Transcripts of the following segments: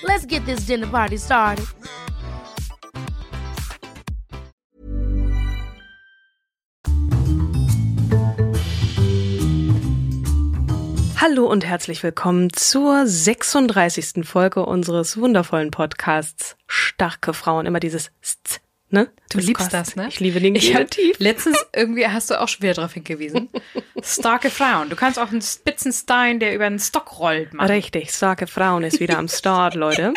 Let's get this dinner party started. Hallo und herzlich willkommen zur 36. Folge unseres wundervollen Podcasts Starke Frauen. Immer dieses St, ne? Du liebst das, ne? Ich liebe den Ich hab, letztens irgendwie hast du auch schon wieder darauf hingewiesen. Starke Frauen. Du kannst auch einen Spitzenstein, der über einen Stock rollt, machen. Richtig, starke Frauen ist wieder am Start, Leute.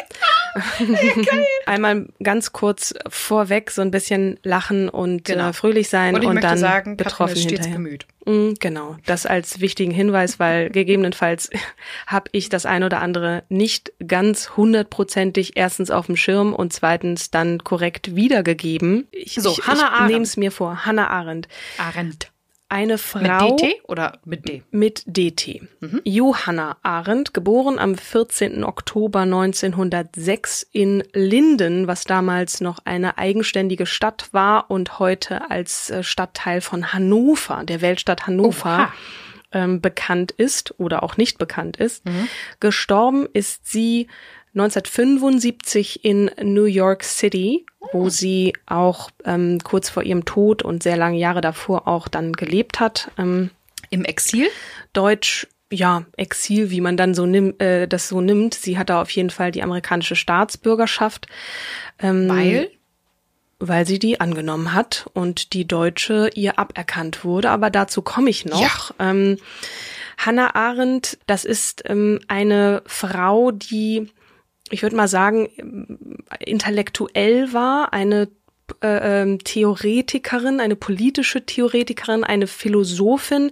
Einmal ganz kurz vorweg so ein bisschen lachen und Genau. äh, fröhlich sein Und ich und dann sagen, Katrin betroffen ist stets hinterher. bemüht. Mm, Genau, das als wichtigen Hinweis, weil gegebenenfalls habe ich das ein oder andere nicht ganz hundertprozentig erstens auf dem Schirm und zweitens dann korrekt wiedergegeben. Ich, So, ich, Hannah Arendt. nehme es mir vor. Hannah Arendt. Arendt. Eine Mit Frau DT oder mit D? mit DT. Mhm. Johanna Arendt, geboren am 14. Oktober 1906 in Linden, was damals noch eine eigenständige Stadt war und heute als äh, Stadtteil von Hannover, der Weltstadt Hannover, Oha. ähm, bekannt ist oder auch nicht bekannt ist. Gestorben ist sie 1975 in New York City, wo sie auch ähm, kurz vor ihrem Tod und sehr lange Jahre davor auch dann gelebt hat. Ähm, Im Exil? Deutsch, ja, Exil, wie man dann so nimmt, äh, das so nimmt. Sie hatte auf jeden Fall die amerikanische Staatsbürgerschaft, ähm, Weil? weil sie die angenommen hat und die deutsche ihr aberkannt wurde. Aber dazu komme ich noch. Ähm, Hannah Arendt, das ist ähm, eine Frau, die, ich würde mal sagen, ähm, intellektuell war, eine äh, ähm, Theoretikerin, eine politische Theoretikerin, eine Philosophin.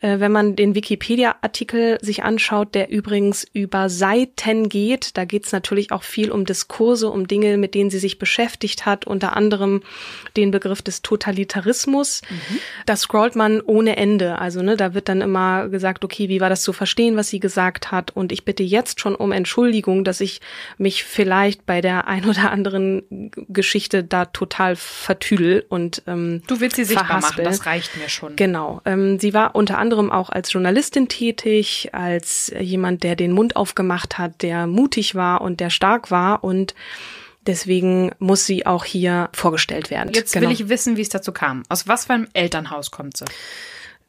Äh, wenn man den Wikipedia-Artikel sich anschaut, der übrigens über Seiten geht, da geht es natürlich auch viel um Diskurse, um Dinge, mit denen sie sich beschäftigt hat, unter anderem den Begriff des Totalitarismus. Da scrollt man ohne Ende. Also ne, da wird dann immer gesagt, okay, wie war das zu verstehen, was sie gesagt hat? Und ich bitte jetzt schon um Entschuldigung, dass ich mich vielleicht bei der ein oder anderen Geschichte da total vertüdel und ähm, Du willst sie sichtbar machen, verhaspel. das reicht mir schon. Genau. Ähm, sie war unter anderem auch als Journalistin tätig, als jemand, der den Mund aufgemacht hat, der mutig war und der stark war und deswegen muss sie auch hier vorgestellt werden. Jetzt genau. will ich wissen, wie es dazu kam. Aus was für einem Elternhaus kommt sie?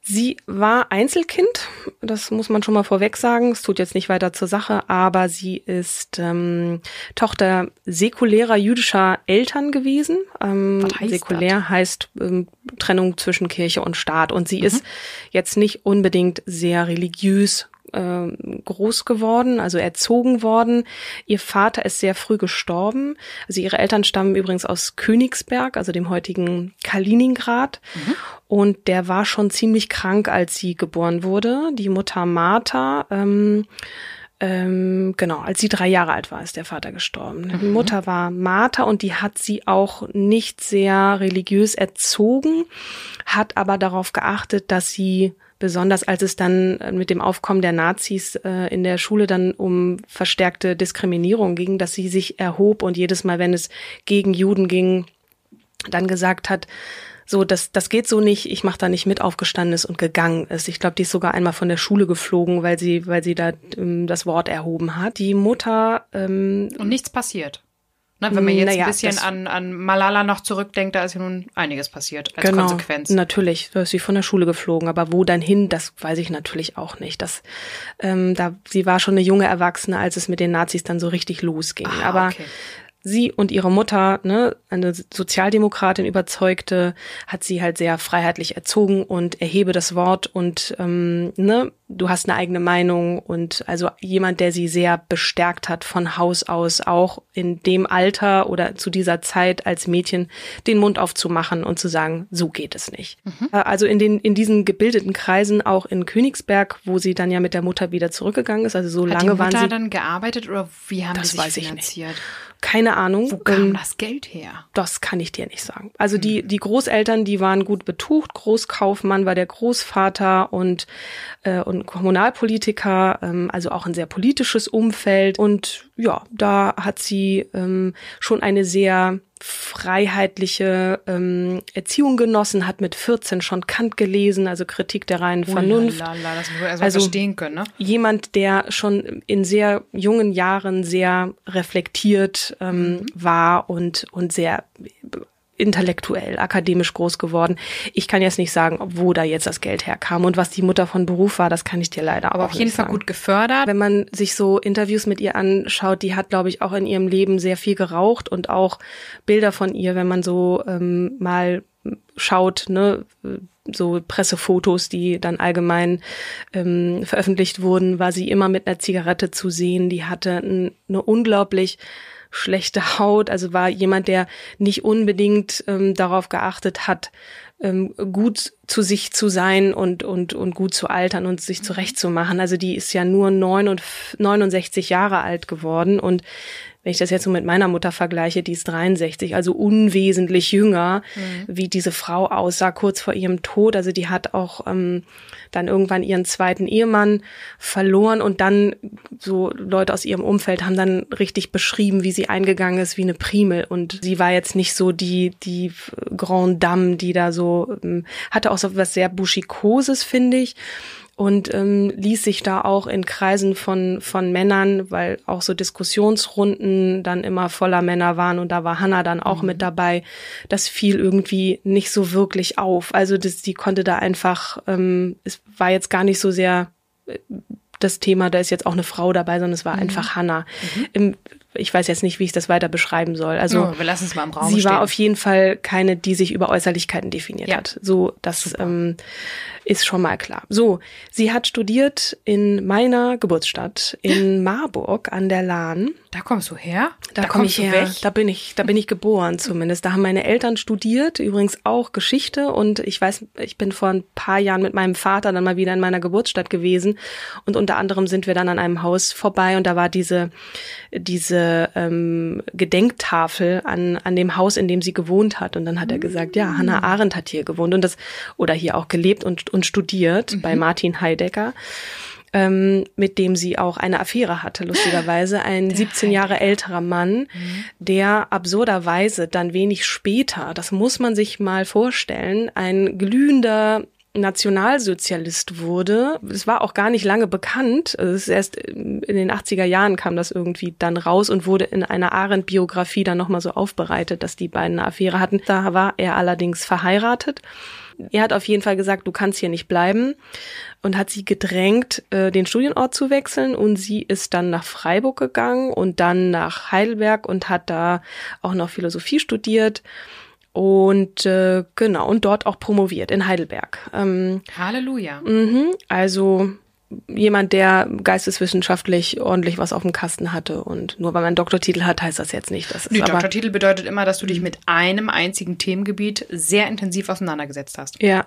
Sie war Einzelkind, das muss man schon mal vorweg sagen. Es tut jetzt nicht weiter zur Sache, aber sie ist ähm, Tochter säkulärer jüdischer Eltern gewesen. Ähm, heißt säkulär heißt ähm, Trennung zwischen Kirche und Staat. Und Mhm. sie ist jetzt nicht unbedingt sehr religiös ähm, groß geworden, also erzogen worden. Ihr Vater ist sehr früh gestorben. Also ihre Eltern stammen übrigens aus Königsberg, also dem heutigen Kaliningrad. Und der war schon ziemlich krank, als sie geboren wurde. Die Mutter Martha, ähm, ähm, genau, als sie drei Jahre alt war, ist der Vater gestorben. Die Mutter war Martha und die hat sie auch nicht sehr religiös erzogen, hat aber darauf geachtet, dass sie besonders als es dann mit dem Aufkommen der Nazis äh, in der Schule dann um verstärkte Diskriminierung ging, dass sie sich erhob und jedes Mal, wenn es gegen Juden ging, dann gesagt hat, so, das, das geht so nicht, ich mache da nicht mit, aufgestanden ist und gegangen ist. Ich glaube, die ist sogar einmal von der Schule geflogen, weil sie, weil sie da ähm, das Wort erhoben hat. Die Mutter. Ähm, und nichts passiert. Ne, wenn man jetzt naja, ein bisschen an, an Malala noch zurückdenkt, da ist ja nun einiges passiert als genau, Konsequenz. Natürlich, da ist sie von der Schule geflogen, aber wo dann hin, das weiß ich natürlich auch nicht. Das, ähm, da, sie war schon eine junge Erwachsene, als es mit den Nazis dann so richtig losging. Ah, aber okay sie und ihre Mutter, ne, eine Sozialdemokratin überzeugte, hat sie halt sehr freiheitlich erzogen und erhebe das Wort und ähm, ne, du hast eine eigene Meinung und also jemand, der sie sehr bestärkt hat von Haus aus, auch in dem Alter oder zu dieser Zeit als Mädchen den Mund aufzumachen und zu sagen, so geht es nicht. Mhm. Äh, also in den in diesen gebildeten Kreisen, auch in Königsberg, wo sie dann ja mit der Mutter wieder zurückgegangen ist, also so hat lange die Mutter waren sie dann gearbeitet oder wie haben das die sich weiß finanziert? Ich nicht. Keine Ahnung. Wo kam ähm, das Geld her? Das kann ich dir nicht sagen. Also die, die Großeltern, die waren gut betucht. Großkaufmann war der Großvater und, äh, und Kommunalpolitiker, ähm, also auch ein sehr politisches Umfeld. Und ja, da hat sie ähm, schon eine sehr freiheitliche ähm, Erziehung genossen, hat mit 14 schon Kant gelesen, also Kritik der reinen Vernunft. Lala, das muss man also verstehen können, ne? Jemand, der schon in sehr jungen Jahren sehr reflektiert ähm, mhm. war und, und sehr intellektuell, akademisch groß geworden. Ich kann jetzt nicht sagen, wo da jetzt das Geld herkam und was die Mutter von Beruf war, das kann ich dir leider Aber auch auf jeden Fall sagen. gut gefördert. Wenn man sich so Interviews mit ihr anschaut, die hat, glaube ich, auch in ihrem Leben sehr viel geraucht und auch Bilder von ihr, wenn man so ähm, mal schaut, ne, so Pressefotos, die dann allgemein ähm, veröffentlicht wurden, war sie immer mit einer Zigarette zu sehen. Die hatte eine unglaublich schlechte Haut, also war jemand, der nicht unbedingt ähm, darauf geachtet hat, ähm, gut zu sich zu sein und, und, und gut zu altern und sich zurechtzumachen. Also die ist ja nur 69 Jahre alt geworden und wenn ich das jetzt so mit meiner Mutter vergleiche, die ist 63, also unwesentlich jünger, mhm. wie diese Frau aussah kurz vor ihrem Tod. Also die hat auch ähm, dann irgendwann ihren zweiten Ehemann verloren und dann so Leute aus ihrem Umfeld haben dann richtig beschrieben, wie sie eingegangen ist wie eine Primel. Und sie war jetzt nicht so die, die Grand Dame, die da so, ähm, hatte auch so was sehr Buschikoses, finde ich und ähm, ließ sich da auch in Kreisen von, von Männern, weil auch so Diskussionsrunden dann immer voller Männer waren und da war Hannah dann auch mhm. mit dabei. Das fiel irgendwie nicht so wirklich auf. Also das, die konnte da einfach, ähm, es war jetzt gar nicht so sehr äh, das Thema, da ist jetzt auch eine Frau dabei, sondern es war mhm. einfach Hannah. Mhm. Im, ich weiß jetzt nicht, wie ich das weiter beschreiben soll. Also oh, wir lassen es mal im Raum sie stehen. war auf jeden Fall keine, die sich über Äußerlichkeiten definiert ja. hat. So, das ähm, ist schon mal klar. So, sie hat studiert in meiner Geburtsstadt in Marburg an der Lahn. Da kommst du her? Da, da komme ich her. Weg? Da bin ich, da bin ich geboren zumindest. Da haben meine Eltern studiert, übrigens auch Geschichte und ich weiß, ich bin vor ein paar Jahren mit meinem Vater dann mal wieder in meiner Geburtsstadt gewesen und unter anderem sind wir dann an einem Haus vorbei und da war diese diese ähm, Gedenktafel an an dem Haus, in dem sie gewohnt hat und dann hat er gesagt, ja, Hannah Arendt hat hier gewohnt und das oder hier auch gelebt und und studiert mhm. bei Martin Heidegger ähm, mit dem sie auch eine Affäre hatte, lustigerweise. Ein der 17 Jahre älterer Mann, mhm. der absurderweise dann wenig später, das muss man sich mal vorstellen, ein glühender Nationalsozialist wurde. Es war auch gar nicht lange bekannt. Ist erst in den 80er Jahren kam das irgendwie dann raus und wurde in einer Arendt-Biografie dann nochmal so aufbereitet, dass die beiden eine Affäre hatten. Da war er allerdings verheiratet er hat auf jeden Fall gesagt, du kannst hier nicht bleiben und hat sie gedrängt, äh, den Studienort zu wechseln. Und sie ist dann nach Freiburg gegangen und dann nach Heidelberg und hat da auch noch Philosophie studiert und äh, genau und dort auch promoviert in Heidelberg. Ähm, Halleluja. Mh, also jemand, der geisteswissenschaftlich ordentlich was auf dem Kasten hatte. Und nur weil man einen Doktortitel hat, heißt das jetzt nicht. Das ist nee, Doktortitel bedeutet immer, dass du dich mit einem einzigen Themengebiet sehr intensiv auseinandergesetzt hast. Ja.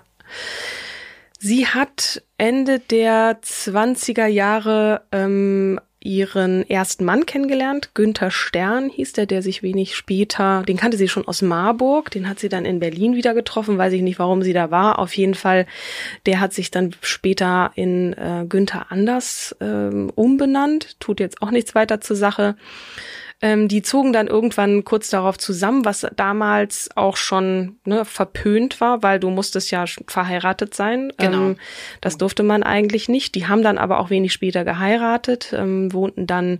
Sie hat Ende der 20er Jahre ähm, ihren ersten Mann kennengelernt. Günther Stern hieß der, der sich wenig später, den kannte sie schon aus Marburg, den hat sie dann in Berlin wieder getroffen, weiß ich nicht, warum sie da war. Auf jeden Fall, der hat sich dann später in äh, Günther Anders äh, umbenannt, tut jetzt auch nichts weiter zur Sache. Ähm, die zogen dann irgendwann kurz darauf zusammen, was damals auch schon ne, verpönt war, weil du musstest ja verheiratet sein. Genau. Ähm, das durfte man eigentlich nicht. Die haben dann aber auch wenig später geheiratet, ähm, wohnten dann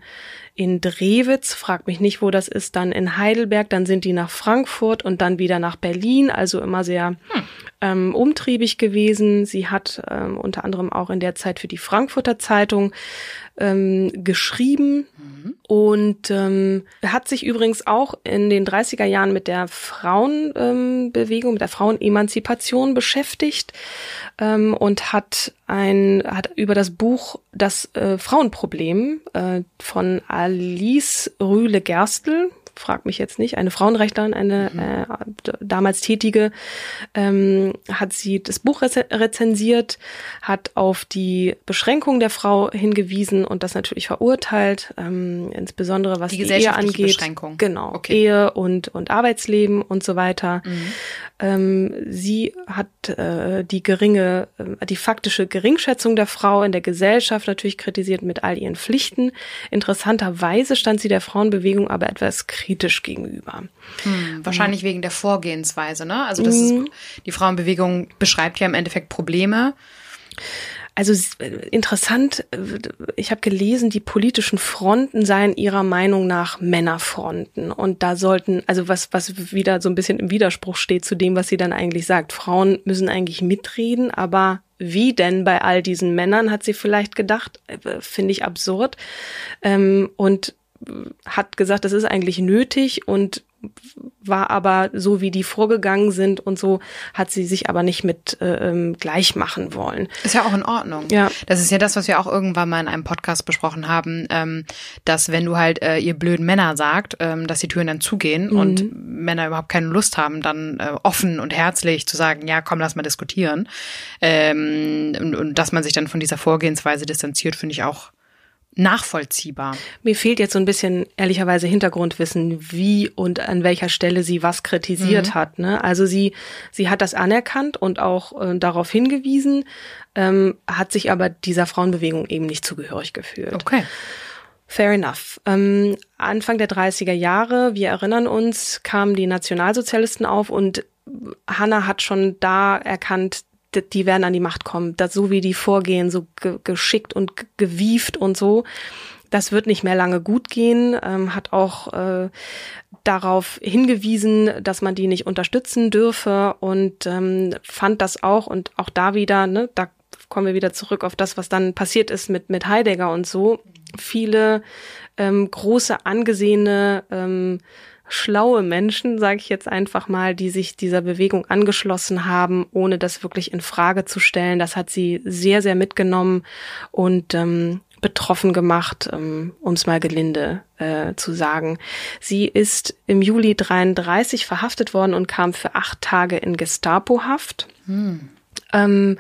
in Drewitz, frag mich nicht, wo das ist, dann in Heidelberg, dann sind die nach Frankfurt und dann wieder nach Berlin, also immer sehr Hm. ähm, umtriebig gewesen. Sie hat ähm, unter anderem auch in der Zeit für die Frankfurter Zeitung ähm, geschrieben. Und ähm, hat sich übrigens auch in den 30er Jahren mit der Frauenbewegung, ähm, mit der Frauenemanzipation beschäftigt ähm, und hat ein hat über das Buch Das äh, Frauenproblem äh, von Alice Rühle Gerstl frag mich jetzt nicht, eine Frauenrechtlerin, eine äh, d- damals tätige, ähm, hat sie das Buch reze rezensiert, hat auf die Beschränkung der Frau hingewiesen und das natürlich verurteilt, ähm, insbesondere was Die die, Ehe angeht. Beschränkung. Genau, Okay. Ehe und, und Arbeitsleben und so weiter. Ähm, sie hat äh, die geringe, äh, die faktische Geringschätzung der Frau in der Gesellschaft natürlich kritisiert mit all ihren Pflichten. Interessanterweise stand sie der Frauenbewegung aber etwas kritisch gegenüber. Wahrscheinlich wegen der Vorgehensweise, ne? Also das ist, die Frauenbewegung beschreibt ja im Endeffekt Probleme. Also äh, interessant, äh, ich habe gelesen, die politischen Fronten seien ihrer Meinung nach Männerfronten. Und da sollten, also was, was wieder so ein bisschen im Widerspruch steht zu dem, was sie dann eigentlich sagt. Frauen müssen eigentlich mitreden, aber wie denn bei all diesen Männern, hat sie vielleicht gedacht, äh, finde ich absurd. Ähm, und hat gesagt, das ist eigentlich nötig und war aber so, wie die vorgegangen sind und so, hat sie sich aber nicht mit äh, ähm, gleich machen wollen. Ist ja auch in Ordnung. Ja. Das ist ja das, was wir auch irgendwann mal in einem Podcast besprochen haben, ähm, dass wenn du halt äh, ihr blöden Männer sagt, ähm, dass die Türen dann zugehen und Männer überhaupt keine Lust haben, dann äh, offen und herzlich zu sagen, ja, komm, lass mal diskutieren. Ähm, und, und dass man sich dann von dieser Vorgehensweise distanziert, finde ich auch nachvollziehbar. Mir fehlt jetzt so ein bisschen ehrlicherweise Hintergrundwissen, wie und an welcher Stelle sie was kritisiert hat. Ne? Also sie, sie hat das anerkannt und auch äh, darauf hingewiesen, ähm, hat sich aber dieser Frauenbewegung eben nicht zugehörig gefühlt. Okay. Fair enough. Ähm, Anfang der 30er Jahre, wir erinnern uns, kamen die Nationalsozialisten auf und Hanna hat schon da erkannt, die werden an die Macht kommen. Das, so wie die vorgehen, so ge geschickt und ge gewieft und so, das wird nicht mehr lange gut gehen. Ähm, hat auch äh, darauf hingewiesen, dass man die nicht unterstützen dürfe und ähm, fand das auch und auch da wieder, ne, da kommen wir wieder zurück auf das, was dann passiert ist mit, mit Heidegger und so. Viele ähm, große, angesehene, ähm, schlaue Menschen, sage ich jetzt einfach mal, die sich dieser Bewegung angeschlossen haben, ohne das wirklich in Frage zu stellen. Das hat sie sehr, sehr mitgenommen und ähm, betroffen gemacht, ähm, um es mal gelinde äh, zu sagen. Sie ist im Juli 33 verhaftet worden und kam für acht Tage in Gestapo-Haft. Ähm,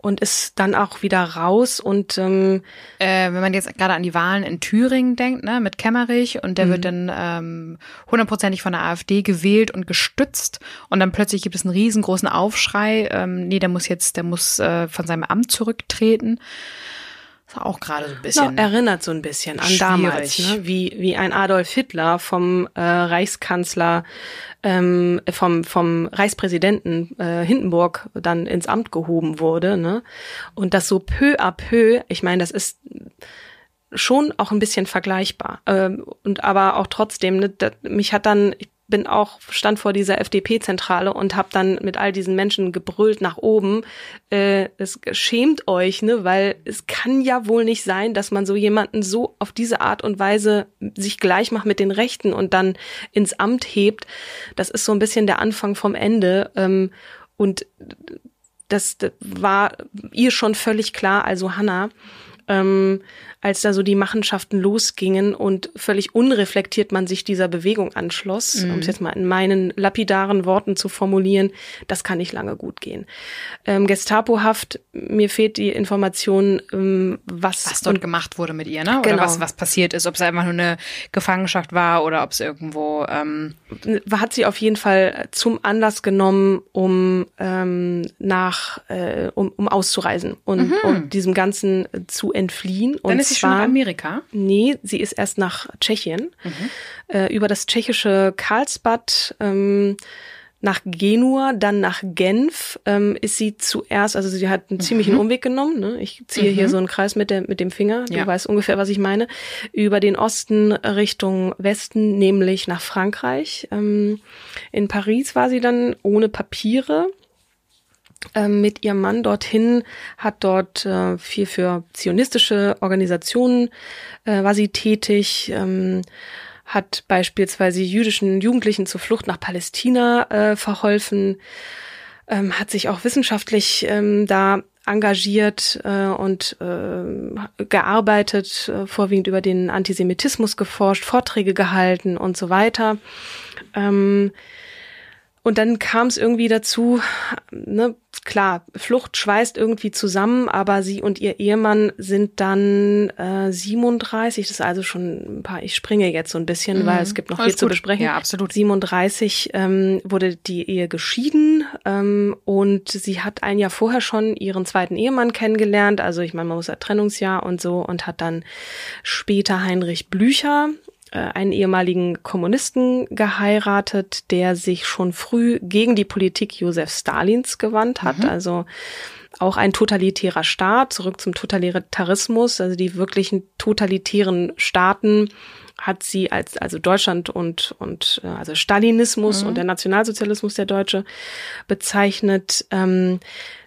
und ist dann auch wieder raus und ähm, Äh, wenn man jetzt gerade an die Wahlen in Thüringen denkt, ne, mit Kemmerich und der wird dann ähm, hundertprozentig von der AfD gewählt und gestützt und dann plötzlich gibt es einen riesengroßen Aufschrei, ähm, nee, der muss jetzt, der muss äh, von seinem Amt zurücktreten. Das war auch gerade so ein bisschen. Ja, erinnert so ein bisschen an damals, schwierig. ne? wie, wie ein Adolf Hitler vom äh, Reichskanzler, ähm, vom, vom Reichspräsidenten äh, Hindenburg dann ins Amt gehoben wurde. Ne? Und das so peu à peu, ich meine, das ist schon auch ein bisschen vergleichbar. Ähm, und aber auch trotzdem, ne, da, mich hat dann, ich bin auch, stand vor dieser FDP-Zentrale und habe dann mit all diesen Menschen gebrüllt nach oben, äh, es schämt euch, ne, weil es kann ja wohl nicht sein, dass man so jemanden so auf diese Art und Weise sich gleich macht mit den Rechten und dann ins Amt hebt. Das ist so ein bisschen der Anfang vom Ende. Ähm, und das war ihr schon völlig klar, also Hannah. Ähm, als da so die Machenschaften losgingen und völlig unreflektiert man sich dieser Bewegung anschloss, mhm. um es jetzt mal in meinen lapidaren Worten zu formulieren, das kann nicht lange gut gehen. Ähm, Gestapohaft, mir fehlt die Information, ähm, was, was dort gemacht wurde mit ihr, ne? Oder genau. was, was passiert ist, ob es einfach nur eine Gefangenschaft war oder ob es irgendwo ähm hat sie auf jeden Fall zum Anlass genommen, um ähm, nach äh, um, um auszureisen und, mhm. um diesem Ganzen zu entfliehen. Und ist sie zwar, schon in Amerika? Nee, sie ist erst nach Tschechien. Mhm. Äh, über das tschechische Karlsbad ähm, nach Genua, dann nach Genf ähm, ist sie zuerst, also sie hat einen ziemlichen mhm. Umweg genommen. Ne? Ich ziehe mhm. hier so einen Kreis mit, der, mit dem Finger, du ja. weißt ungefähr, was ich meine, über den Osten Richtung Westen, nämlich nach Frankreich. Ähm, in Paris war sie dann ohne Papiere mit ihrem Mann dorthin, hat dort äh, viel für zionistische Organisationen äh, war sie tätig, ähm, hat beispielsweise jüdischen Jugendlichen zur Flucht nach Palästina äh, verholfen, ähm, hat sich auch wissenschaftlich ähm, da engagiert äh, und äh, gearbeitet, äh, vorwiegend über den Antisemitismus geforscht, Vorträge gehalten und so weiter. Und dann kam es irgendwie dazu, ne, klar, Flucht schweißt irgendwie zusammen, aber sie und ihr Ehemann sind dann äh, 37, das ist also schon ein paar, ich springe jetzt so ein bisschen, mhm. weil es gibt noch Alles viel gut. zu besprechen. Ja, absolut. 37 ähm, wurde die Ehe geschieden ähm, und sie hat ein Jahr vorher schon ihren zweiten Ehemann kennengelernt, also ich meine, man muss ja Trennungsjahr und so und hat dann später Heinrich Blücher einen ehemaligen Kommunisten geheiratet, der sich schon früh gegen die Politik Josef Stalins gewandt hat. Mhm. Also auch ein totalitärer Staat, zurück zum Totalitarismus, also die wirklichen totalitären Staaten hat sie als also Deutschland und und äh, also Stalinismus mhm. und der Nationalsozialismus der Deutsche bezeichnet. Ähm,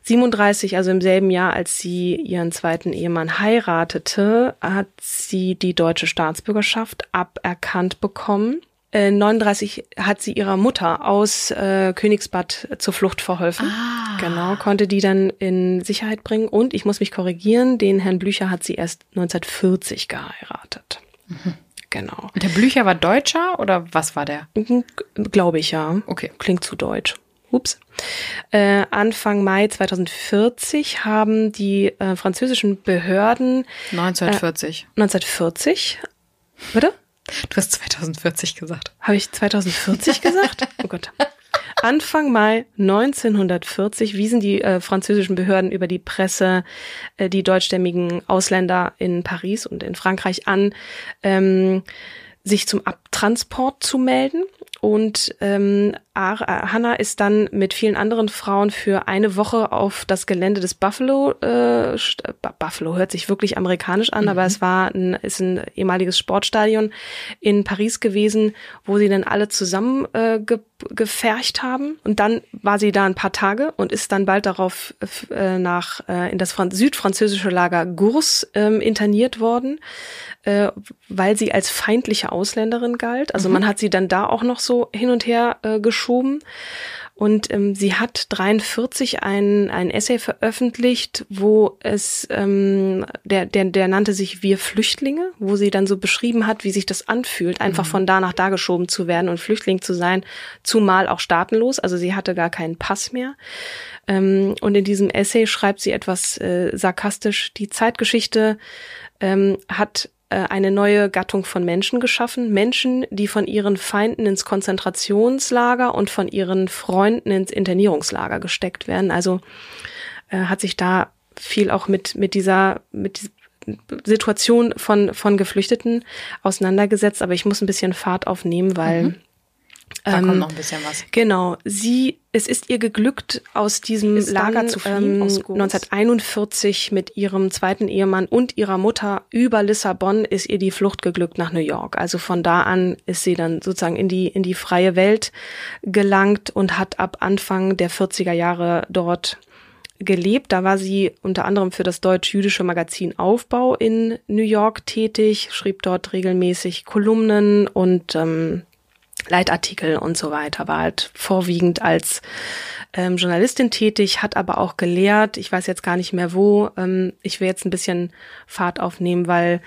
37, also im selben Jahr, als sie ihren zweiten Ehemann heiratete, hat sie die deutsche Staatsbürgerschaft aberkannt bekommen. 39 äh, hat sie ihrer Mutter aus äh, Königsbad zur Flucht verholfen. Ah. Genau, konnte die dann in Sicherheit bringen. Und ich muss mich korrigieren, den Herrn Blücher hat sie erst 1940 geheiratet. Mhm. Genau. Und der Blücher war Deutscher oder was war der? Glaube ich ja. Okay. Klingt zu deutsch. Ups. Äh, Anfang Mai 2040 haben die äh, französischen Behörden 1940. Äh, 1940. Bitte? Du hast 2040 gesagt. Habe ich 2040 gesagt? Oh Gott. Anfang Mai 1940 wiesen die äh, französischen Behörden über die Presse äh, die deutschstämmigen Ausländer in Paris und in Frankreich an, ähm, sich zum Abtransport zu melden. Und ähm, Hannah ist dann mit vielen anderen Frauen für eine Woche auf das Gelände des Buffalo, äh, Buffalo hört sich wirklich amerikanisch an, mhm. aber es war ein, ist ein ehemaliges Sportstadion in Paris gewesen, wo sie dann alle zusammen äh, ge gefercht haben. Und dann war sie da ein paar Tage und ist dann bald darauf äh, nach äh, in das südfranzösische Lager Gurs ähm, interniert worden äh, weil sie als feindliche Ausländerin galt. Also mhm. man hat sie dann da auch noch so hin und her äh, geschoben. Und ähm, sie hat 43 ein, ein Essay veröffentlicht, wo es, ähm, der, der, der nannte sich Wir Flüchtlinge, wo sie dann so beschrieben hat, wie sich das anfühlt, einfach mhm. von da nach da geschoben zu werden und Flüchtling zu sein, zumal auch staatenlos. Also sie hatte gar keinen Pass mehr. Ähm, und in diesem Essay schreibt sie etwas äh, sarkastisch, die Zeitgeschichte ähm, hat eine neue Gattung von Menschen geschaffen. Menschen, die von ihren Feinden ins Konzentrationslager und von ihren Freunden ins Internierungslager gesteckt werden. Also äh, hat sich da viel auch mit, mit dieser, mit Situation von, von Geflüchteten auseinandergesetzt. Aber ich muss ein bisschen Fahrt aufnehmen, weil mhm. Da ähm, kommt noch ein bisschen was. Genau. Sie, es ist ihr geglückt, aus diesem ist Lager zu fliehen, ähm, 1941 mit ihrem zweiten Ehemann und ihrer Mutter über Lissabon ist ihr die Flucht geglückt nach New York. Also von da an ist sie dann sozusagen in die, in die freie Welt gelangt und hat ab Anfang der 40er Jahre dort gelebt. Da war sie unter anderem für das deutsch-jüdische Magazin Aufbau in New York tätig, schrieb dort regelmäßig Kolumnen und ähm, Leitartikel und so weiter, war halt vorwiegend als ähm, Journalistin tätig, hat aber auch gelehrt. Ich weiß jetzt gar nicht mehr wo. Ähm, ich will jetzt ein bisschen Fahrt aufnehmen, weil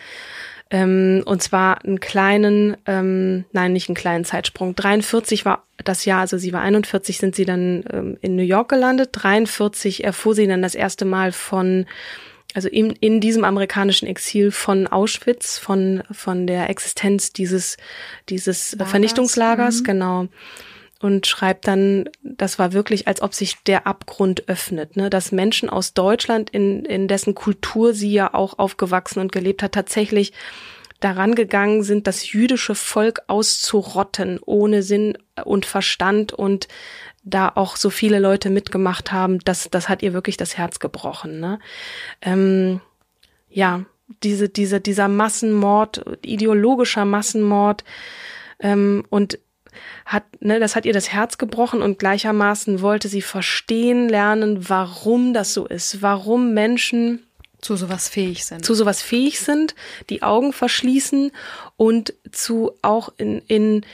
ähm, und zwar einen kleinen, ähm, nein, nicht einen kleinen Zeitsprung. 43 war das Jahr, also sie war 41, sind sie dann ähm, in New York gelandet. 43 erfuhr sie dann das erste Mal von also in, in diesem amerikanischen Exil von Auschwitz, von, von der Existenz dieses, dieses Lagers. Vernichtungslagers, mhm. genau. Und schreibt dann, das war wirklich, als ob sich der Abgrund öffnet, ne? dass Menschen aus Deutschland, in, in dessen Kultur sie ja auch aufgewachsen und gelebt hat, tatsächlich daran gegangen sind, das jüdische Volk auszurotten, ohne Sinn und Verstand und da auch so viele Leute mitgemacht haben, das, das hat ihr wirklich das Herz gebrochen. Ne? Ähm, ja, diese, diese, dieser Massenmord, ideologischer Massenmord ähm, und hat, ne, das hat ihr das Herz gebrochen und gleichermaßen wollte sie verstehen lernen, warum das so ist, warum Menschen zu sowas fähig sind. Zu sowas fähig sind, die Augen verschließen und zu auch in, in,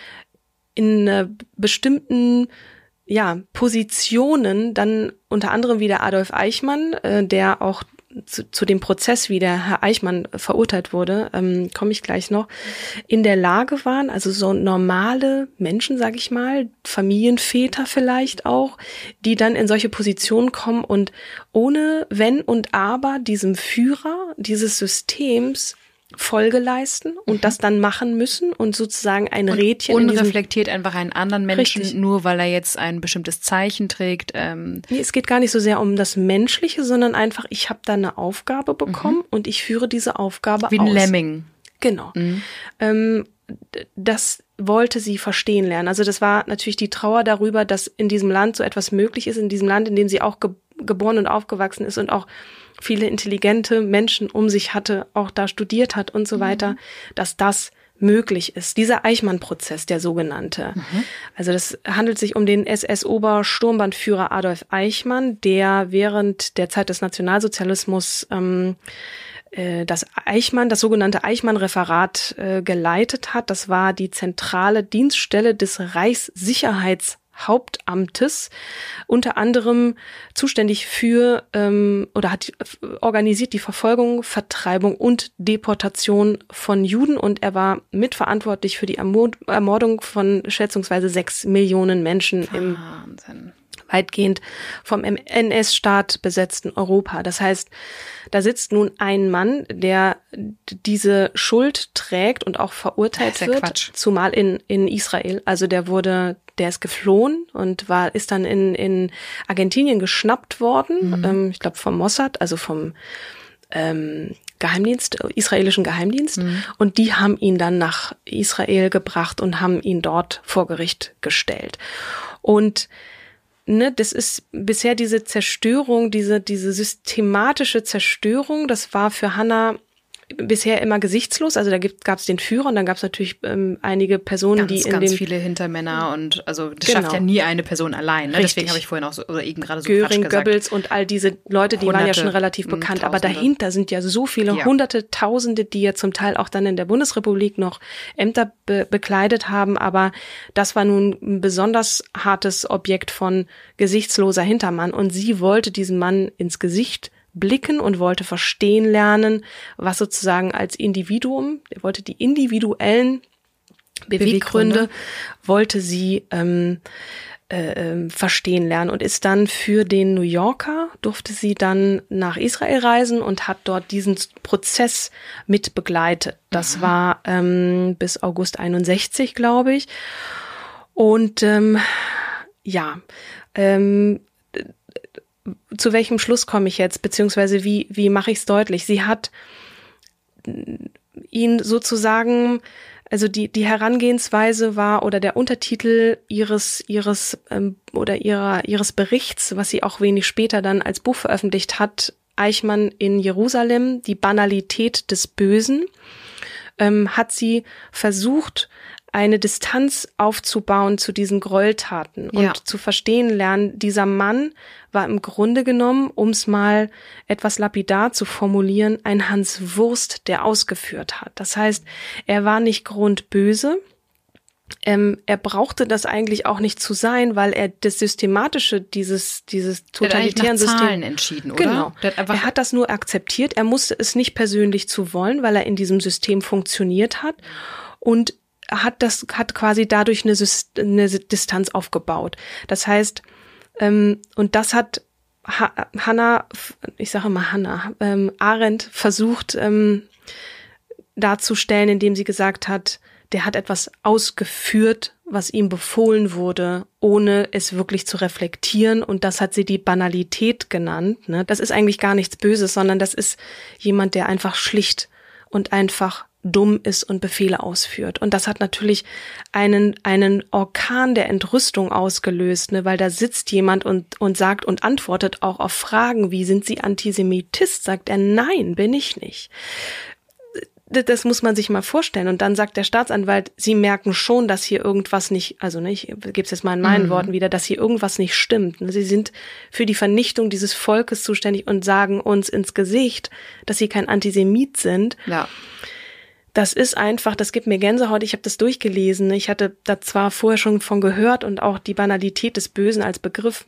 in äh, bestimmten ja, Positionen dann unter anderem wie der Adolf Eichmann, äh, der auch zu, zu dem Prozess, wie der Herr Eichmann verurteilt wurde, ähm, komme ich gleich noch, in der Lage waren, also so normale Menschen, sage ich mal, Familienväter vielleicht auch, die dann in solche Positionen kommen und ohne Wenn und Aber diesem Führer dieses Systems Folge leisten und mhm. das dann machen müssen und sozusagen ein und Rädchen. Unreflektiert einfach einen anderen Menschen, Richtig. nur weil er jetzt ein bestimmtes Zeichen trägt. Ähm. Nee, es geht gar nicht so sehr um das Menschliche, sondern einfach, ich habe da eine Aufgabe bekommen mhm. und ich führe diese Aufgabe Wie ein aus. Lemming. Genau. Mhm. Ähm, das wollte sie verstehen lernen. Also das war natürlich die Trauer darüber, dass in diesem Land so etwas möglich ist, in diesem Land, in dem sie auch ge geboren und aufgewachsen ist und auch viele intelligente Menschen um sich hatte, auch da studiert hat und so mhm. weiter, dass das möglich ist. Dieser Eichmann-Prozess, der sogenannte. Mhm. Also das handelt sich um den SS-Obersturmbandführer Adolf Eichmann, der während der Zeit des Nationalsozialismus ähm, äh, das Eichmann, das sogenannte Eichmann-Referat äh, geleitet hat. Das war die zentrale Dienststelle des Reichssicherheits Hauptamtes, unter anderem zuständig für ähm, oder hat organisiert die Verfolgung, Vertreibung und Deportation von Juden und er war mitverantwortlich für die Ermordung von schätzungsweise sechs Millionen Menschen Wahnsinn. im weitgehend vom NS-Staat besetzten Europa. Das heißt, da sitzt nun ein Mann, der diese Schuld trägt und auch verurteilt wird, Quatsch. zumal in, in Israel. Also der wurde, der ist geflohen und war, ist dann in, in Argentinien geschnappt worden, mhm. ähm, ich glaube vom Mossad, also vom ähm, Geheimdienst, israelischen Geheimdienst. Mhm. Und die haben ihn dann nach Israel gebracht und haben ihn dort vor Gericht gestellt. Und ne, das ist bisher diese Zerstörung, diese, diese systematische Zerstörung, das war für Hannah bisher immer gesichtslos. Also da gab es den Führer und dann gab es natürlich ähm, einige Personen, ganz, die in ganz dem viele Hintermänner und also das genau. schafft ja nie eine Person allein. Ne? Deswegen habe ich vorhin auch so oder eben gerade so Göring, Goebbels und all diese Leute, die Hunderte, waren ja schon relativ bekannt. Aber dahinter sind ja so viele ja. Hunderte, Tausende, die ja zum Teil auch dann in der Bundesrepublik noch Ämter be bekleidet haben. Aber das war nun ein besonders hartes Objekt von gesichtsloser Hintermann und sie wollte diesen Mann ins Gesicht blicken und wollte verstehen lernen, was sozusagen als Individuum, er wollte die individuellen Beweggründe, Beweggründe. wollte sie ähm, äh, ähm, verstehen lernen und ist dann für den New Yorker, durfte sie dann nach Israel reisen und hat dort diesen Prozess mit begleitet. Das mhm. war ähm, bis August 61, glaube ich. Und ähm, ja, ähm, zu welchem Schluss komme ich jetzt, beziehungsweise wie, wie mache ich es deutlich? Sie hat ihn sozusagen, also die, die Herangehensweise war oder der Untertitel ihres, ihres ähm, oder ihrer, ihres Berichts, was sie auch wenig später dann als Buch veröffentlicht hat, Eichmann in Jerusalem, die Banalität des Bösen, ähm, hat sie versucht, eine Distanz aufzubauen zu diesen Gräueltaten und ja. zu verstehen lernen, dieser Mann war im Grunde genommen, um es mal etwas lapidar zu formulieren, ein Hans Wurst, der ausgeführt hat. Das heißt, er war nicht grundböse, ähm, er brauchte das eigentlich auch nicht zu sein, weil er das Systematische dieses, dieses totalitären System. Zahlen entschieden, oder? Genau. Hat er hat das nur akzeptiert. Er musste es nicht persönlich zu wollen, weil er in diesem System funktioniert hat und hat das, hat quasi dadurch eine, eine Distanz aufgebaut. Das heißt, ähm, und das hat ha Hannah, ich sage mal Hannah, ähm, Arendt versucht ähm, darzustellen, indem sie gesagt hat, der hat etwas ausgeführt, was ihm befohlen wurde, ohne es wirklich zu reflektieren. Und das hat sie die Banalität genannt. Ne? Das ist eigentlich gar nichts Böses, sondern das ist jemand, der einfach schlicht und einfach dumm ist und Befehle ausführt. Und das hat natürlich einen, einen Orkan der Entrüstung ausgelöst, ne, weil da sitzt jemand und, und sagt und antwortet auch auf Fragen, wie sind Sie Antisemitist? Sagt er, nein, bin ich nicht das muss man sich mal vorstellen. Und dann sagt der Staatsanwalt, sie merken schon, dass hier irgendwas nicht, also nicht, ich gebe es jetzt mal in meinen mhm. Worten wieder, dass hier irgendwas nicht stimmt. Sie sind für die Vernichtung dieses Volkes zuständig und sagen uns ins Gesicht, dass sie kein Antisemit sind. Ja. Das ist einfach, das gibt mir Gänsehaut. Ich habe das durchgelesen. Ich hatte da zwar vorher schon von gehört und auch die Banalität des Bösen als Begriff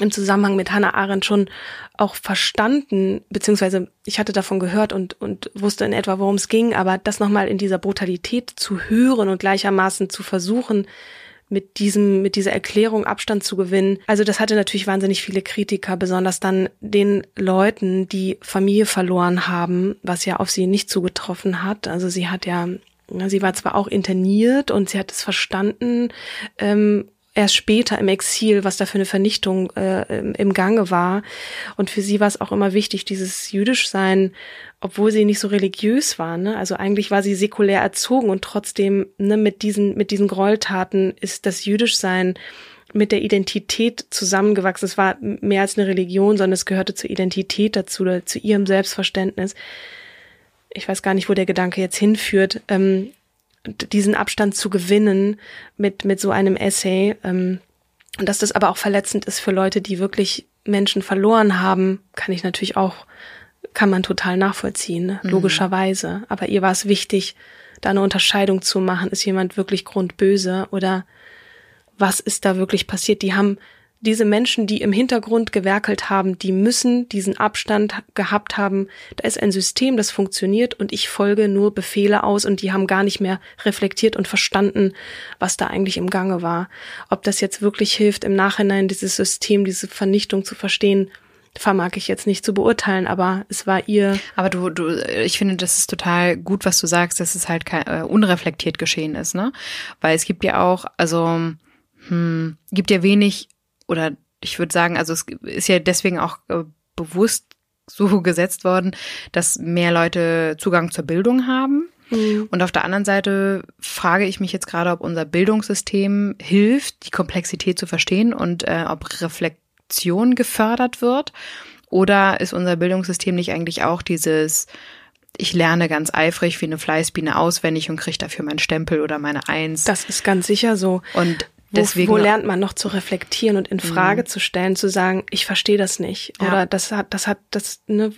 im Zusammenhang mit Hannah Arendt schon auch verstanden, beziehungsweise ich hatte davon gehört und, und wusste in etwa, worum es ging, aber das nochmal in dieser Brutalität zu hören und gleichermaßen zu versuchen, mit diesem, mit dieser Erklärung Abstand zu gewinnen. Also das hatte natürlich wahnsinnig viele Kritiker, besonders dann den Leuten, die Familie verloren haben, was ja auf sie nicht zugetroffen hat. Also sie hat ja, sie war zwar auch interniert und sie hat es verstanden, ähm, erst später im Exil, was da für eine Vernichtung äh, im Gange war. Und für sie war es auch immer wichtig, dieses Jüdischsein, obwohl sie nicht so religiös war. Ne? Also eigentlich war sie säkulär erzogen und trotzdem ne, mit diesen mit diesen Gräueltaten ist das Jüdischsein mit der Identität zusammengewachsen. Es war mehr als eine Religion, sondern es gehörte zur Identität dazu, zu ihrem Selbstverständnis. Ich weiß gar nicht, wo der Gedanke jetzt hinführt. Ähm, diesen Abstand zu gewinnen mit, mit so einem Essay. Ähm, und dass das aber auch verletzend ist für Leute, die wirklich Menschen verloren haben, kann ich natürlich auch, kann man total nachvollziehen, ne? Mhm. logischerweise. Aber ihr war es wichtig, da eine Unterscheidung zu machen. Ist jemand wirklich grundböse oder was ist da wirklich passiert? Die haben diese Menschen, die im Hintergrund gewerkelt haben, die müssen diesen Abstand gehabt haben. Da ist ein System, das funktioniert und ich folge nur Befehle aus und die haben gar nicht mehr reflektiert und verstanden, was da eigentlich im Gange war. Ob das jetzt wirklich hilft, im Nachhinein dieses System, diese Vernichtung zu verstehen, vermag ich jetzt nicht zu beurteilen, aber es war ihr. Aber du, du, ich finde, das ist total gut, was du sagst, dass es halt kein, äh, unreflektiert geschehen ist, ne? Weil es gibt ja auch, also hm, gibt ja wenig oder ich würde sagen, also es ist ja deswegen auch äh, bewusst so gesetzt worden, dass mehr Leute Zugang zur Bildung haben. Mhm. Und auf der anderen Seite frage ich mich jetzt gerade, ob unser Bildungssystem hilft, die Komplexität zu verstehen und äh, ob Reflexion gefördert wird. Oder ist unser Bildungssystem nicht eigentlich auch dieses, ich lerne ganz eifrig wie eine Fleißbiene auswendig und kriege dafür meinen Stempel oder meine Eins. Das ist ganz sicher so. Und Deswegen, wo, wo lernt man noch zu reflektieren und in mhm. Frage mhm. zu stellen, zu sagen, ich verstehe das nicht ja. oder das hat, das hat, das ne,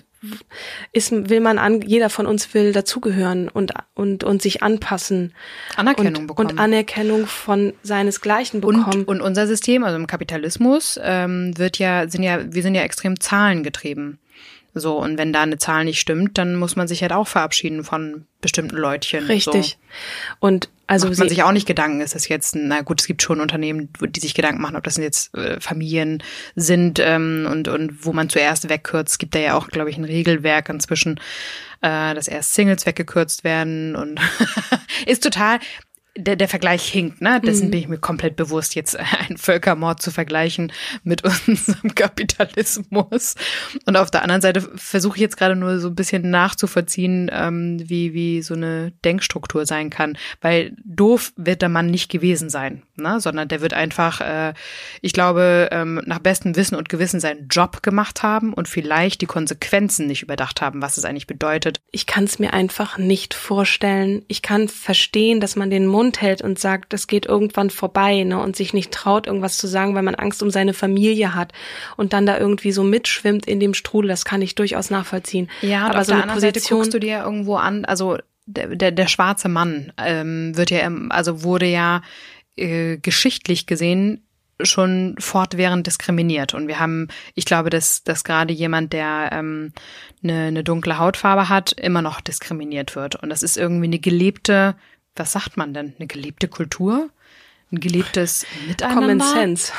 ist, will man an, jeder von uns will dazugehören und und und sich anpassen, Anerkennung und, bekommen und Anerkennung von seinesgleichen bekommen. Und, und unser System, also im Kapitalismus, ähm, wird ja sind ja wir sind ja extrem zahlengetrieben. So, und wenn da eine Zahl nicht stimmt, dann muss man sich halt auch verabschieden von bestimmten Leutchen. Richtig. So. Und also macht man sich auch nicht Gedanken, ist das jetzt, na gut, es gibt schon Unternehmen, die sich Gedanken machen, ob das jetzt äh, Familien sind ähm, und, und wo man zuerst wegkürzt. Es gibt da ja auch, glaube ich, ein Regelwerk inzwischen, äh, dass erst Singles weggekürzt werden und ist total, der, der Vergleich hinkt, ne? Dessen mhm. bin ich mir komplett bewusst, jetzt einen Völkermord zu vergleichen mit unserem Kapitalismus. Und auf der anderen Seite versuche ich jetzt gerade nur so ein bisschen nachzuvollziehen, ähm, wie, wie so eine Denkstruktur sein kann. Weil doof wird der Mann nicht gewesen sein, ne? Sondern der wird einfach, äh, ich glaube, ähm, nach bestem Wissen und Gewissen seinen Job gemacht haben und vielleicht die Konsequenzen nicht überdacht haben, was es eigentlich bedeutet. Ich kann es mir einfach nicht vorstellen. Ich kann verstehen, dass man den Mund Mund hält und sagt, das geht irgendwann vorbei, ne, und sich nicht traut, irgendwas zu sagen, weil man Angst um seine Familie hat und dann da irgendwie so mitschwimmt in dem Strudel, das kann ich durchaus nachvollziehen. Ja, aber auf so der anderen Position, Seite guckst du dir irgendwo an, also der, der, der schwarze Mann ähm, wird ja, also wurde ja äh, geschichtlich gesehen schon fortwährend diskriminiert. Und wir haben, ich glaube, dass, dass gerade jemand, der ähm, eine, eine dunkle Hautfarbe hat, immer noch diskriminiert wird. Und das ist irgendwie eine gelebte, was sagt man denn? Eine gelebte Kultur? Ein gelebtes Miteinander? Common Sense.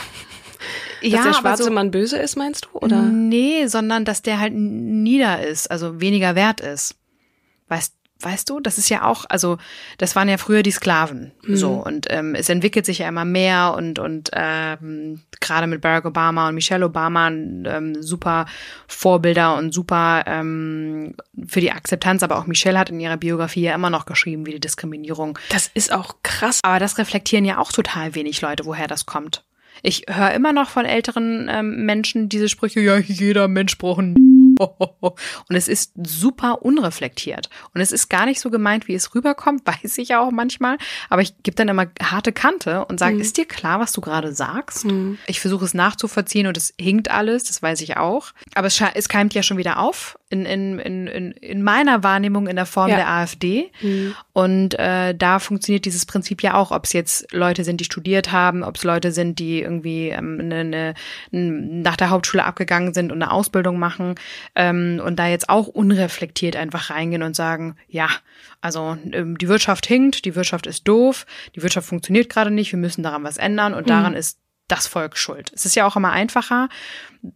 Dass ja, der schwarze so, Mann böse ist, meinst du? Oder? Nee, sondern dass der halt nieder ist, also weniger wert ist. Weißt weißt du, das ist ja auch, also das waren ja früher die Sklaven, mhm. so und ähm, es entwickelt sich ja immer mehr und und ähm, gerade mit Barack Obama und Michelle Obama ähm, super Vorbilder und super ähm, für die Akzeptanz, aber auch Michelle hat in ihrer Biografie ja immer noch geschrieben, wie die Diskriminierung. Das ist auch krass. Aber das reflektieren ja auch total wenig Leute, woher das kommt. Ich höre immer noch von älteren ähm, Menschen diese Sprüche, ja, jeder Mensch braucht einen Und es ist super unreflektiert. Und es ist gar nicht so gemeint, wie es rüberkommt, weiß ich ja auch manchmal. Aber ich gebe dann immer harte Kante und sage, mhm. ist dir klar, was du gerade sagst? Mhm. Ich versuche es nachzuvollziehen und es hinkt alles, das weiß ich auch. Aber es, es keimt ja schon wieder auf in, in, in, in meiner Wahrnehmung in der Form ja. der AfD. Mhm. Und äh, da funktioniert dieses Prinzip ja auch, ob es jetzt Leute sind, die studiert haben, ob es Leute sind, die irgendwie ähm, ne, ne, nach der Hauptschule abgegangen sind und eine Ausbildung machen ähm, und da jetzt auch unreflektiert einfach reingehen und sagen, ja, also ähm, die Wirtschaft hinkt, die Wirtschaft ist doof, die Wirtschaft funktioniert gerade nicht, wir müssen daran was ändern und mhm. daran ist das Volk schuld. Es ist ja auch immer einfacher,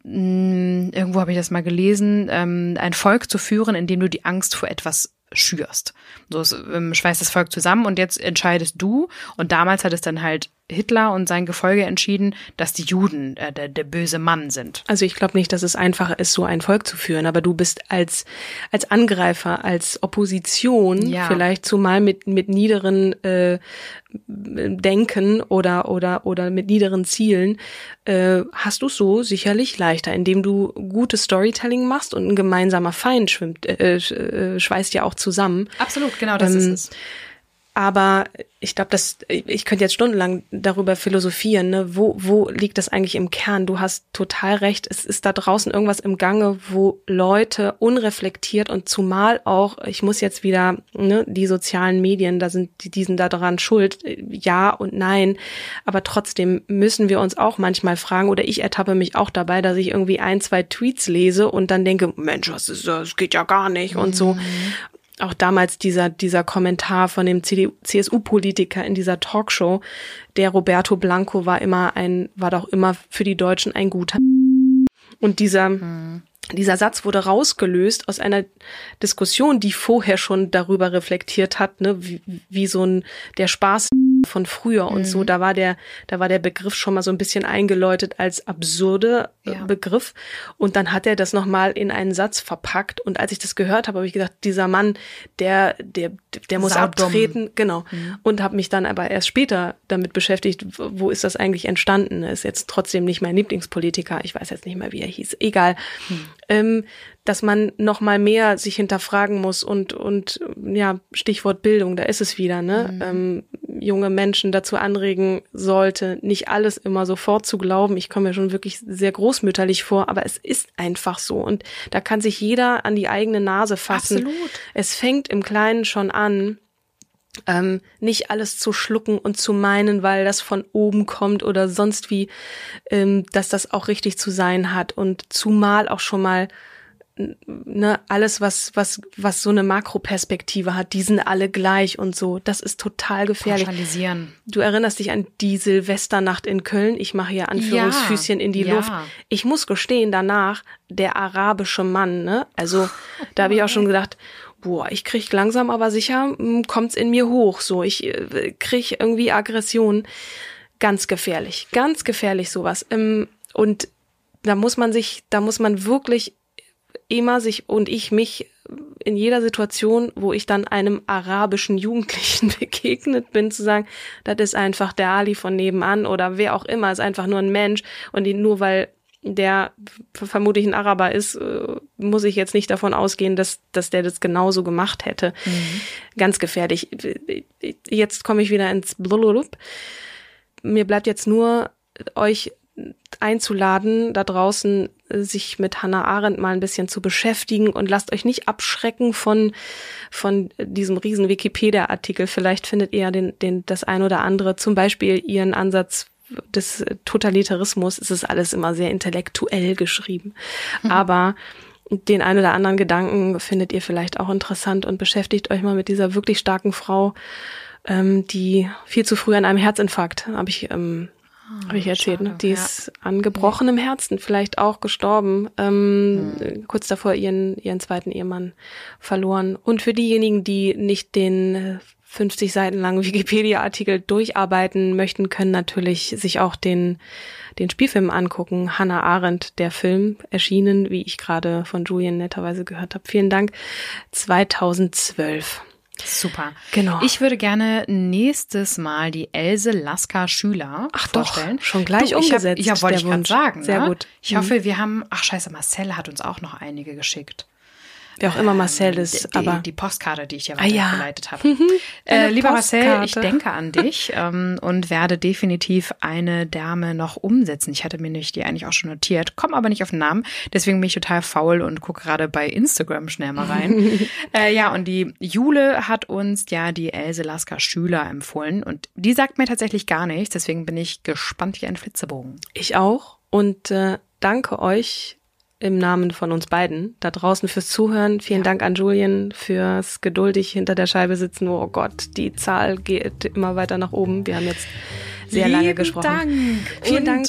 mh, irgendwo habe ich das mal gelesen, ähm, ein Volk zu führen, indem du die Angst vor etwas schürst. So ähm, schweißt das Volk zusammen und jetzt entscheidest du. Und damals hat es dann halt Hitler und sein Gefolge entschieden, dass die Juden äh, der, der böse Mann sind. Also ich glaube nicht, dass es einfacher ist, so ein Volk zu führen, aber du bist als als Angreifer, als Opposition ja. vielleicht zumal mit mit niederen äh, Denken oder oder oder mit niederen Zielen äh, hast du so sicherlich leichter, indem du gutes Storytelling machst und ein gemeinsamer Feind schwimmt äh, äh, schweißt ja auch zusammen. Absolut, genau das ähm, ist es. Aber ich glaube, dass ich könnte jetzt stundenlang darüber philosophieren, ne? wo, wo liegt das eigentlich im Kern? Du hast total recht, es ist da draußen irgendwas im Gange, wo Leute unreflektiert und zumal auch, ich muss jetzt wieder, ne, die sozialen Medien, da sind die, die sind da dran schuld, ja und nein, aber trotzdem müssen wir uns auch manchmal fragen, oder ich ertappe mich auch dabei, dass ich irgendwie ein, zwei Tweets lese und dann denke, Mensch, was ist das, geht ja gar nicht und so. Mhm auch damals dieser, dieser Kommentar von dem CSU-Politiker in dieser Talkshow, der Roberto Blanco war immer ein, war doch immer für die Deutschen ein guter. Und dieser, hm. dieser Satz wurde rausgelöst aus einer Diskussion, die vorher schon darüber reflektiert hat, ne, wie, wie so ein, der Spaß von früher und mhm. so. Da war der, da war der Begriff schon mal so ein bisschen eingeläutet als absurde äh, ja. Begriff. Und dann hat er das nochmal in einen Satz verpackt. Und als ich das gehört habe, habe ich gedacht, dieser Mann, der, der, der muss Saudom. abtreten. Genau. Mhm. Und habe mich dann aber erst später damit beschäftigt, wo ist das eigentlich entstanden? Er ist jetzt trotzdem nicht mein Lieblingspolitiker. Ich weiß jetzt nicht mehr, wie er hieß. Egal. Mhm. Ähm, dass man noch mal mehr sich hinterfragen muss und und ja Stichwort Bildung, da ist es wieder, ne? Mhm. Ähm, junge Menschen dazu anregen sollte, nicht alles immer sofort zu glauben. Ich komme mir schon wirklich sehr großmütterlich vor, aber es ist einfach so und da kann sich jeder an die eigene Nase fassen. Absolut. Es fängt im Kleinen schon an. Ähm, nicht alles zu schlucken und zu meinen, weil das von oben kommt oder sonst wie, ähm, dass das auch richtig zu sein hat und zumal auch schon mal ne, alles, was, was, was so eine Makroperspektive hat, die sind alle gleich und so. Das ist total gefährlich. Pauschalisieren. Du erinnerst dich an die Silvesternacht in Köln. Ich mache hier Anführungsfüßchen ja, in die ja. Luft. Ich muss gestehen, danach, der arabische Mann, ne? Also, da habe ich auch schon gedacht, boah, ich krieg langsam aber sicher, hm, kommt's in mir hoch. So, ich äh, krieg irgendwie Aggression. Ganz gefährlich. Ganz gefährlich sowas. Ähm, und da muss man sich, da muss man wirklich immer sich und ich mich in jeder Situation, wo ich dann einem arabischen Jugendlichen begegnet bin, zu sagen, das ist einfach der Ali von nebenan oder wer auch immer, ist einfach nur ein Mensch und nur weil der vermutlich ein Araber ist, äh, muss ich jetzt nicht davon ausgehen, dass, dass der das genauso gemacht hätte. Mhm. Ganz gefährlich. Jetzt komme ich wieder ins Blululup. Mir bleibt jetzt nur euch einzuladen, da draußen äh, sich mit Hannah Arendt mal ein bisschen zu beschäftigen und lasst euch nicht abschrecken von, von diesem riesen Wikipedia-Artikel. Vielleicht findet ihr den, den, das ein oder andere, zum Beispiel ihren Ansatz des Totalitarismus. Es ist alles immer sehr intellektuell geschrieben. Mhm. Aber den ein oder anderen Gedanken findet ihr vielleicht auch interessant und beschäftigt euch mal mit dieser wirklich starken Frau, ähm, die viel zu früh an einem Herzinfarkt, habe ich ähm, Habe ich erzählt, ne? Die ja. ist an gebrochenem Herzen vielleicht auch gestorben, ähm, hm. kurz davor ihren, ihren zweiten Ehemann verloren. Und für diejenigen, die nicht den 50 Seiten langen Wikipedia-Artikel durcharbeiten möchten, können natürlich sich auch den, den Spielfilm angucken. Hannah Arendt, der Film, erschienen, wie ich gerade von Julian netterweise gehört habe. Vielen Dank. 2012. Super. Genau. Ich würde gerne nächstes Mal die Else Lasker Schüler ach vorstellen. Doch, schon gleich du, umgesetzt. Ich hab, ja, wollte ich gerade sagen. Sehr ne? gut. Ich mhm. hoffe, wir haben, ach scheiße, Marcel hat uns auch noch einige geschickt. Wer auch immer Marcel ähm, ist, die, aber die Postkarte, die ich ja weitergeleitet ah, ja. habe. äh, lieber Postkarte. Marcel, ich denke an dich ähm, und werde definitiv eine Dame noch umsetzen. Ich hatte mir nicht die eigentlich auch schon notiert, komme aber nicht auf den Namen. Deswegen bin ich total faul und gucke gerade bei Instagram schnell mal rein. äh, ja, und die Jule hat uns ja die Else Lasker Schüler empfohlen und die sagt mir tatsächlich gar nichts. Deswegen bin ich gespannt wie ein Flitzebogen. Ich auch und äh, danke euch im Namen von uns beiden da draußen fürs Zuhören. Vielen ja. Dank an Julian fürs geduldig hinter der Scheibe sitzen. Oh Gott, die Zahl geht immer weiter nach oben. Wir haben jetzt sehr Lieben lange gesprochen. Dank. Vielen Und Dank.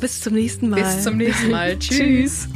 Bis zum nächsten Mal. Bis zum nächsten Mal. Tschüss.